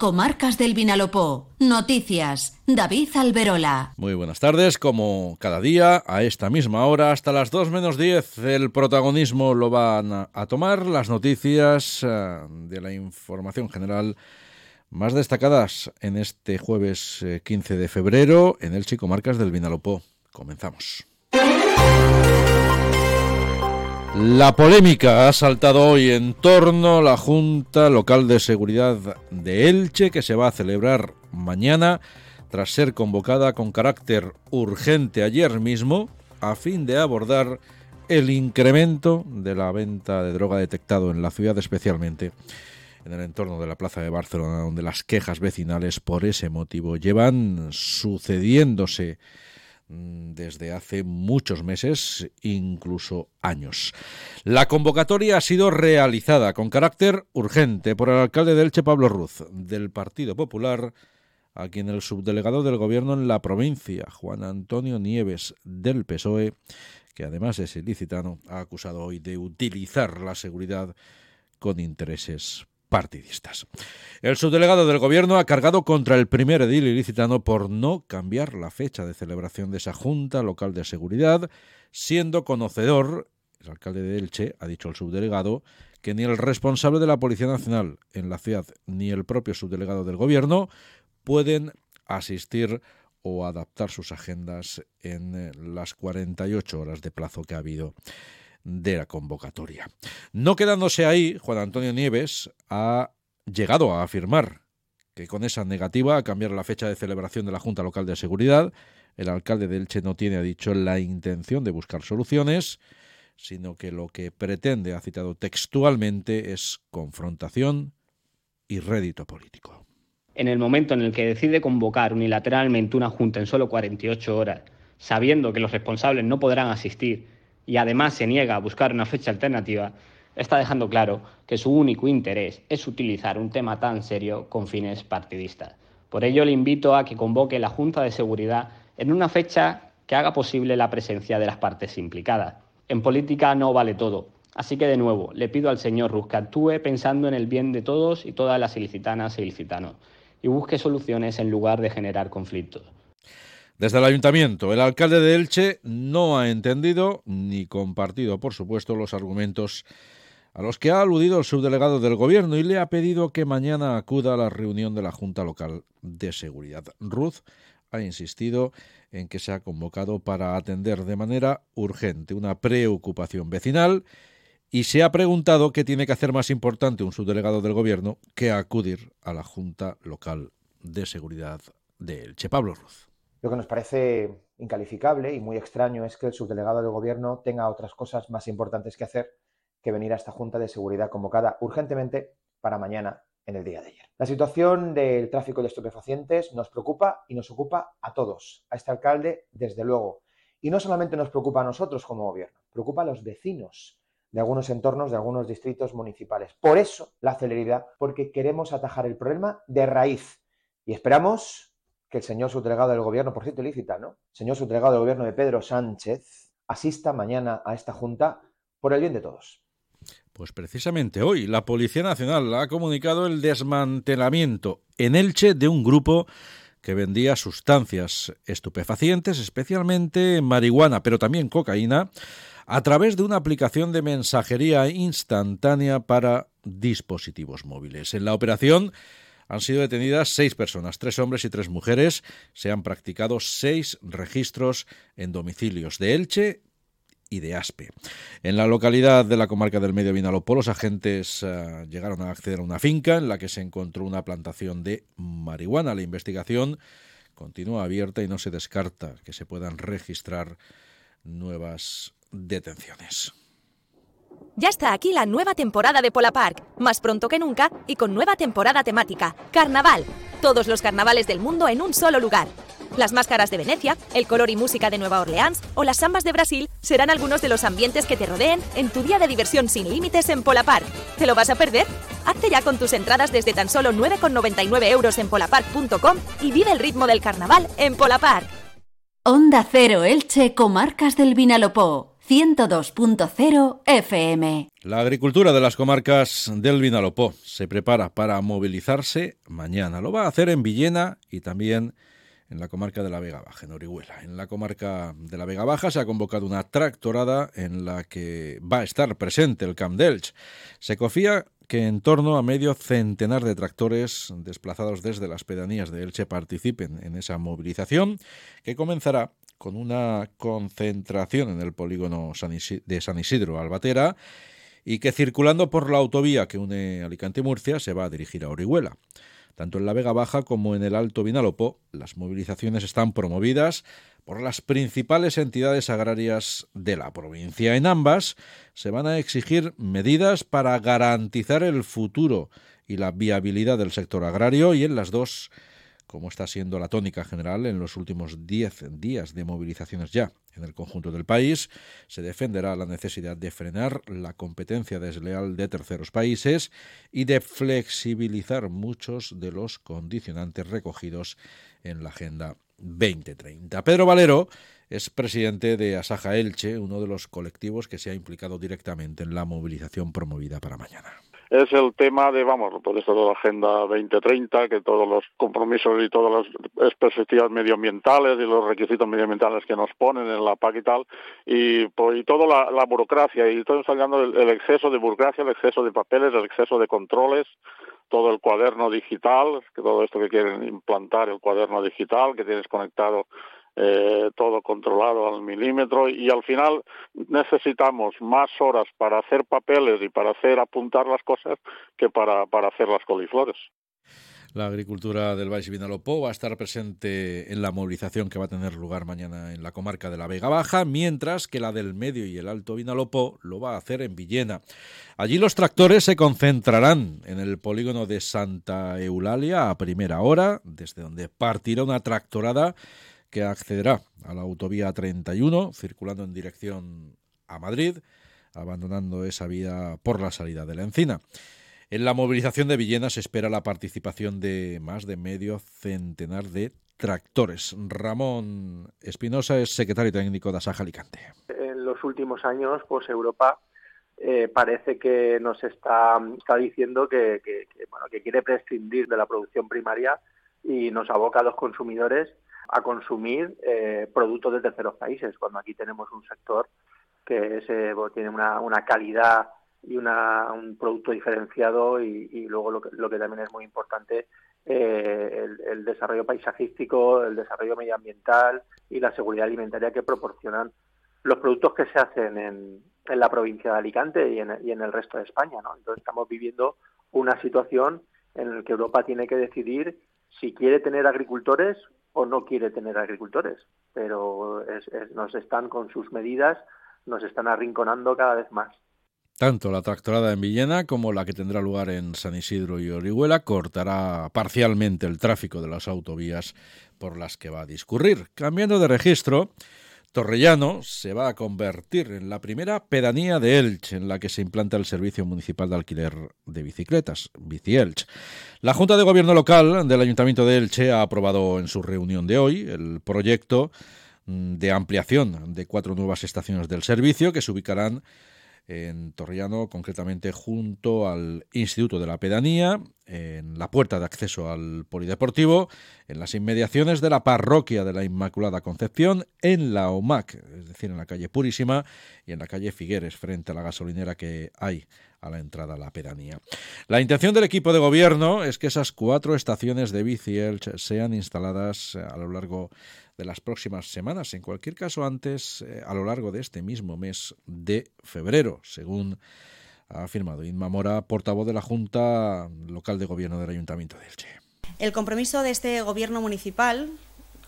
Comarcas del Vinalopó. Noticias. David Alberola. Muy buenas tardes. Como cada día, a esta misma hora, hasta las 2 menos 10, el protagonismo lo van a tomar las noticias eh, de la información general más destacadas en este jueves 15 eh, de febrero en el Chico Marcas del Vinalopó. Comenzamos. La polémica ha saltado hoy en torno a la Junta Local de Seguridad de Elche que se va a celebrar mañana tras ser convocada con carácter urgente ayer mismo a fin de abordar el incremento de la venta de droga detectado en la ciudad especialmente en el entorno de la Plaza de Barcelona donde las quejas vecinales por ese motivo llevan sucediéndose desde hace muchos meses, incluso años. La convocatoria ha sido realizada con carácter urgente por el alcalde de Elche, Pablo Ruz, del Partido Popular, a quien el subdelegado del Gobierno en la provincia, Juan Antonio Nieves, del PSOE, que además es ilicitano, ha acusado hoy de utilizar la seguridad con intereses partidistas. El subdelegado del Gobierno ha cargado contra el primer edil ilicitano por no cambiar la fecha de celebración de esa Junta Local de Seguridad, siendo conocedor, el alcalde de Elche, ha dicho el subdelegado, que ni el responsable de la Policía Nacional en la ciudad ni el propio subdelegado del Gobierno pueden asistir o adaptar sus agendas en las 48 horas de plazo que ha habido de la convocatoria. No quedándose ahí, Juan Antonio Nieves ha llegado a afirmar que con esa negativa a cambiar la fecha de celebración de la Junta Local de Seguridad, el alcalde de Elche no tiene, ha dicho, la intención de buscar soluciones, sino que lo que pretende, ha citado textualmente, es confrontación y rédito político. En el momento en el que decide convocar unilateralmente una Junta en solo 48 horas, sabiendo que los responsables no podrán asistir y además se niega a buscar una fecha alternativa, está dejando claro que su único interés es utilizar un tema tan serio con fines partidistas. Por ello le invito a que convoque la Junta de Seguridad en una fecha que haga posible la presencia de las partes implicadas. En política no vale todo, así que de nuevo le pido al señor Ruz que actúe pensando en el bien de todos y todas las ilicitanas e ilicitanos y busque soluciones en lugar de generar conflictos. Desde el ayuntamiento, el alcalde de Elche no ha entendido ni compartido, por supuesto, los argumentos a los que ha aludido el subdelegado del Gobierno y le ha pedido que mañana acuda a la reunión de la Junta Local de Seguridad. Ruth ha insistido en que se ha convocado para atender de manera urgente una preocupación vecinal y se ha preguntado qué tiene que hacer más importante un subdelegado del Gobierno que acudir a la Junta Local de Seguridad de Elche. Pablo Ruz. Lo que nos parece incalificable y muy extraño es que el subdelegado del Gobierno tenga otras cosas más importantes que hacer que venir a esta Junta de Seguridad convocada urgentemente para mañana en el día de ayer. La situación del tráfico de estupefacientes nos preocupa y nos ocupa a todos, a este alcalde desde luego. Y no solamente nos preocupa a nosotros como gobierno, preocupa a los vecinos de algunos entornos, de algunos distritos municipales. Por eso la celeridad, porque queremos atajar el problema de raíz y esperamos que el señor subdelegado del gobierno, por cierto ilícita, ¿no? Señor subdelegado del gobierno de Pedro Sánchez, asista mañana a esta junta por el bien de todos. Pues precisamente hoy la Policía Nacional ha comunicado el desmantelamiento en Elche de un grupo que vendía sustancias estupefacientes, especialmente marihuana, pero también cocaína, a través de una aplicación de mensajería instantánea para dispositivos móviles. En la operación han sido detenidas seis personas, tres hombres y tres mujeres. Se han practicado seis registros en domicilios de Elche y de Aspe. En la localidad de la comarca del Medio Vinalopó, los agentes eh, llegaron a acceder a una finca en la que se encontró una plantación de marihuana. La investigación continúa abierta y no se descarta que se puedan registrar nuevas detenciones. Ya está aquí la nueva temporada de Pola Park, más pronto que nunca y con nueva temporada temática, Carnaval. Todos los carnavales del mundo en un solo lugar. Las máscaras de Venecia, el color y música de Nueva Orleans o las sambas de Brasil serán algunos de los ambientes que te rodeen en tu día de diversión sin límites en Pola Park. ¿Te lo vas a perder? Hazte ya con tus entradas desde tan solo 9,99 euros en polapark.com y vive el ritmo del carnaval en Pola Park. Onda Cero Elche, Comarcas del Vinalopó 102.0 FM. La agricultura de las comarcas del Vinalopó se prepara para movilizarse mañana. Lo va a hacer en Villena y también en la comarca de la Vega Baja, en Orihuela. En la comarca de la Vega Baja se ha convocado una tractorada en la que va a estar presente el Camp Delch. Se confía que en torno a medio centenar de tractores desplazados desde las pedanías de Elche participen en esa movilización que comenzará con una concentración en el polígono de San Isidro Albatera y que circulando por la autovía que une Alicante y Murcia se va a dirigir a Orihuela. Tanto en la Vega Baja como en el Alto Vinalopó, las movilizaciones están promovidas por las principales entidades agrarias de la provincia. En ambas se van a exigir medidas para garantizar el futuro y la viabilidad del sector agrario y en las dos como está siendo la tónica general en los últimos 10 días de movilizaciones ya en el conjunto del país, se defenderá la necesidad de frenar la competencia desleal de terceros países y de flexibilizar muchos de los condicionantes recogidos en la Agenda 2030. Pedro Valero es presidente de Asaja Elche, uno de los colectivos que se ha implicado directamente en la movilización promovida para mañana es el tema de, vamos, por eso de la Agenda 2030, que todos los compromisos y todas las perspectivas medioambientales y los requisitos medioambientales que nos ponen en la PAC y tal, y, pues, y toda la, burocracia, y estamos hablando del exceso de burocracia, el exceso de papeles, el exceso de controles, todo el cuaderno digital, que todo esto que quieren implantar, el cuaderno digital, que tienes conectado eh, todo controlado al milímetro y al final necesitamos más horas para hacer papeles y para hacer apuntar las cosas que para, para hacer las coliflores. La agricultura del Valle Vinalopó va a estar presente en la movilización que va a tener lugar mañana en la comarca de la Vega Baja, mientras que la del Medio y el Alto Vinalopó lo va a hacer en Villena. Allí los tractores se concentrarán en el polígono de Santa Eulalia a primera hora, desde donde partirá una tractorada que accederá a la autovía 31, circulando en dirección a Madrid, abandonando esa vía por la salida de la encina. En la movilización de Villena se espera la participación de más de medio centenar de tractores. Ramón Espinosa es secretario técnico de Asaja Alicante. En los últimos años, pues Europa eh, parece que nos está, está diciendo que, bueno, que quiere prescindir de la producción primaria y nos aboca a los consumidores a consumir eh, productos de terceros países, cuando aquí tenemos un sector que tiene una, una calidad y una, un producto diferenciado y, luego lo que, lo que, también es muy importante, eh, el, desarrollo paisajístico, el desarrollo medioambiental y la seguridad alimentaria que proporcionan los productos que se hacen en, en la provincia de Alicante y en, y en el resto de España. ¿no? Entonces estamos viviendo una situación en la que Europa tiene que decidir si quiere tener agricultores o no quiere tener agricultores, pero nos están con sus medidas, nos están arrinconando cada vez más. Tanto la tractorada en Villena como la que tendrá lugar en San Isidro y Orihuela cortará parcialmente el tráfico de las autovías por las que va a discurrir. Cambiando de registro, Torrellano se va a convertir en la primera pedanía de Elche en la que se implanta el servicio municipal de alquiler de bicicletas, Bici Elche. La Junta de Gobierno Local del Ayuntamiento de Elche ha aprobado en su reunión de hoy el proyecto mm, de ampliación de cuatro nuevas estaciones del servicio que se ubicarán en Torrellano, concretamente junto al Instituto de la Pedanía, en la puerta de acceso al Polideportivo, en las inmediaciones de la Parroquia de la Inmaculada Concepción, en la OMAC, es decir, en la calle Purísima, y en la calle Figueres, frente a la gasolinera que hay a la entrada a la pedanía. La intención del equipo de gobierno es que esas cuatro estaciones de bici sean instaladas a lo largo de las próximas semanas, en cualquier caso antes, eh, a lo largo de este mismo mes de febrero, según ha afirmado Inma Mora, portavoz de la Junta Local de Gobierno del Ayuntamiento de Elche. El compromiso de este Gobierno municipal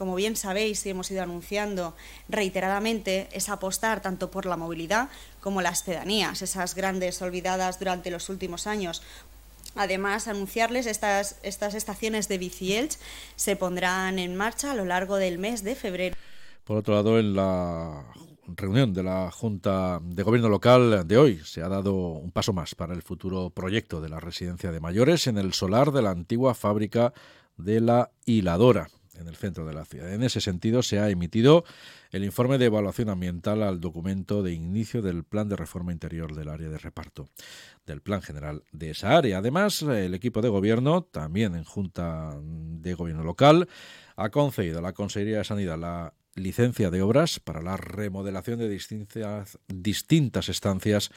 como bien sabéis y hemos ido anunciando reiteradamente, es apostar tanto por la movilidad como las pedanías, esas grandes olvidadas durante los últimos años. Además, anunciarles estas, estas estaciones de Bicielch se pondrán en marcha a lo largo del mes de febrero. Por otro lado, en la reunión de la Junta de Gobierno Local de hoy. Se ha dado un paso más para el futuro proyecto de la residencia de mayores en el solar de la antigua fábrica de la hiladora en el centro de la ciudad. En ese sentido, se ha emitido el informe de evaluación ambiental al documento de inicio del plan de reforma interior del área de reparto, del plan general de esa área. Además, el equipo de gobierno, también en Junta de Gobierno Local, ha concedido a la Consejería de Sanidad la licencia de obras para la remodelación de distintas, distintas estancias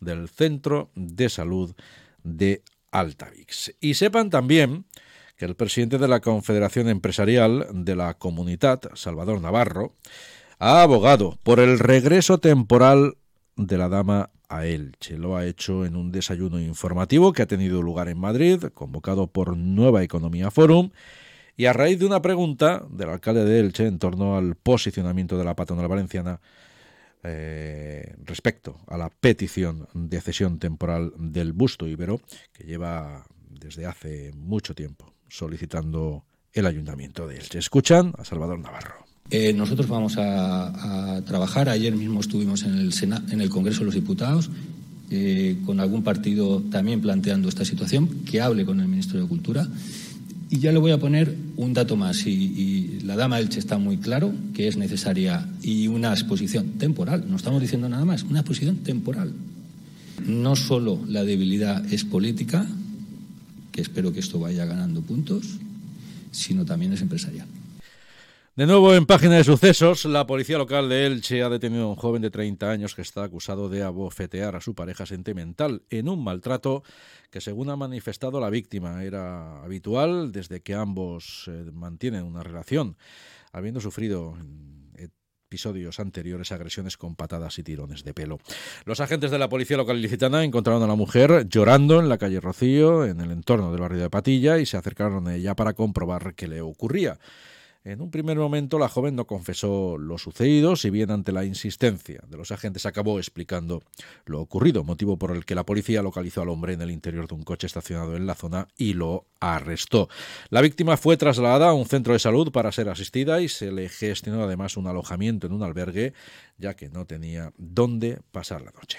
del Centro de Salud de Altavix. Y sepan también el presidente de la Confederación Empresarial de la Comunidad, Salvador Navarro, ha abogado por el regreso temporal de la dama a Elche. Lo ha hecho en un desayuno informativo que ha tenido lugar en Madrid, convocado por Nueva Economía Forum, y a raíz de una pregunta del alcalde de Elche en torno al posicionamiento de la patronal valenciana eh, respecto a la petición de cesión temporal del busto ibero, que lleva desde hace mucho tiempo solicitando el ayuntamiento de Elche. Escuchan a Salvador Navarro. Eh, nosotros vamos a, trabajar. Ayer mismo estuvimos en el, en el Congreso de los Diputados eh, con algún partido también planteando esta situación, que hable con el Ministro de Cultura. Y ya le voy a poner un dato más. Y, la dama Elche está muy claro que es necesaria y una exposición temporal. No estamos diciendo nada más, una exposición temporal. No solo la debilidad es política, que espero que esto vaya ganando puntos, sino también es empresarial. De nuevo, en página de sucesos, la policía local de Elche ha detenido a un joven de 30 años que está acusado de abofetear a su pareja sentimental en un maltrato que, según ha manifestado la víctima, era habitual desde que ambos eh, mantienen una relación, habiendo sufrido episodios anteriores agresiones con patadas y tirones de pelo. Los agentes de la policía local ilicitana encontraron a la mujer llorando en la calle Rocío, en el entorno del barrio de Patilla, y se acercaron a ella para comprobar qué le ocurría. En un primer momento la joven no confesó lo sucedido, si bien ante la insistencia de los agentes acabó explicando lo ocurrido, motivo por el que la policía localizó al hombre en el interior de un coche estacionado en la zona y lo arrestó. La víctima fue trasladada a un centro de salud para ser asistida y se le gestionó además un alojamiento en un albergue, ya que no tenía dónde pasar la noche.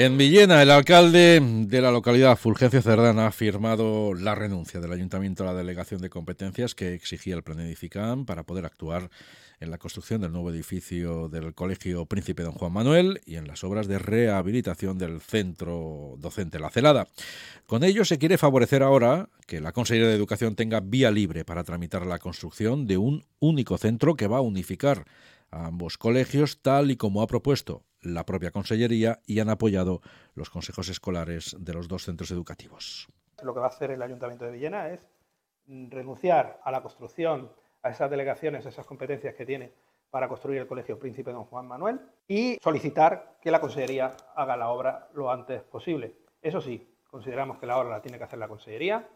En Villena, el alcalde de la localidad Fulgencio Cerdán ha firmado la renuncia del ayuntamiento a la delegación de competencias que exigía el plan Edificam para poder actuar en la construcción del nuevo edificio del Colegio Príncipe Don Juan Manuel y en las obras de rehabilitación del centro docente La Celada. Con ello se quiere favorecer ahora que la Consejería de Educación tenga vía libre para tramitar la construcción de un único centro que va a unificar a ambos colegios tal y como ha propuesto la propia Consellería y han apoyado los consejos escolares de los dos centros educativos. Lo que va a hacer el Ayuntamiento de Villena es renunciar a la construcción a esas delegaciones, a esas competencias que tiene para construir el Colegio Príncipe Don Juan Manuel y solicitar que la Consellería haga la obra lo antes posible. Eso sí, consideramos que la obra la tiene que hacer la Consellería,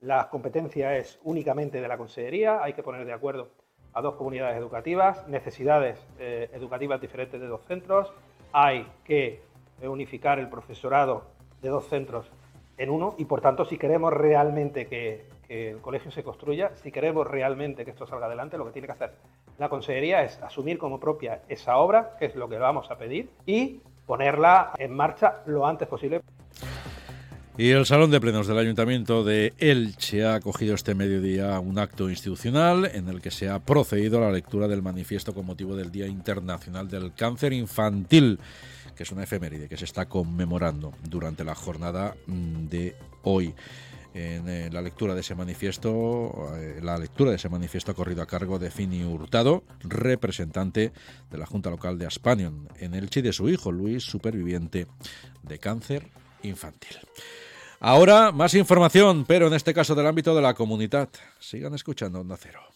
la competencia es únicamente de la Consellería, hay que poner de acuerdo a dos comunidades educativas, necesidades eh, educativas diferentes de dos centros, hay que unificar el profesorado de dos centros en uno y por tanto si queremos realmente que, que el colegio se construya, si queremos realmente que esto salga adelante, lo que tiene que hacer la consejería es asumir como propia esa obra, que es lo que vamos a pedir, y ponerla en marcha lo antes posible. Y el Salón de Plenos del Ayuntamiento de Elche ha acogido este mediodía un acto institucional en el que se ha procedido a la lectura del manifiesto con motivo del Día Internacional del Cáncer Infantil, que es una efeméride que se está conmemorando durante la jornada mm, de hoy. En eh, la lectura de ese manifiesto, eh, la lectura de ese manifiesto ha corrido a cargo de Fini Hurtado, representante de la Junta Local de Aspanion en Elche y de su hijo Luis, superviviente de cáncer infantil. Ahora más información, pero en este caso del ámbito de la comunidad. Sigan escuchando Onda Cero.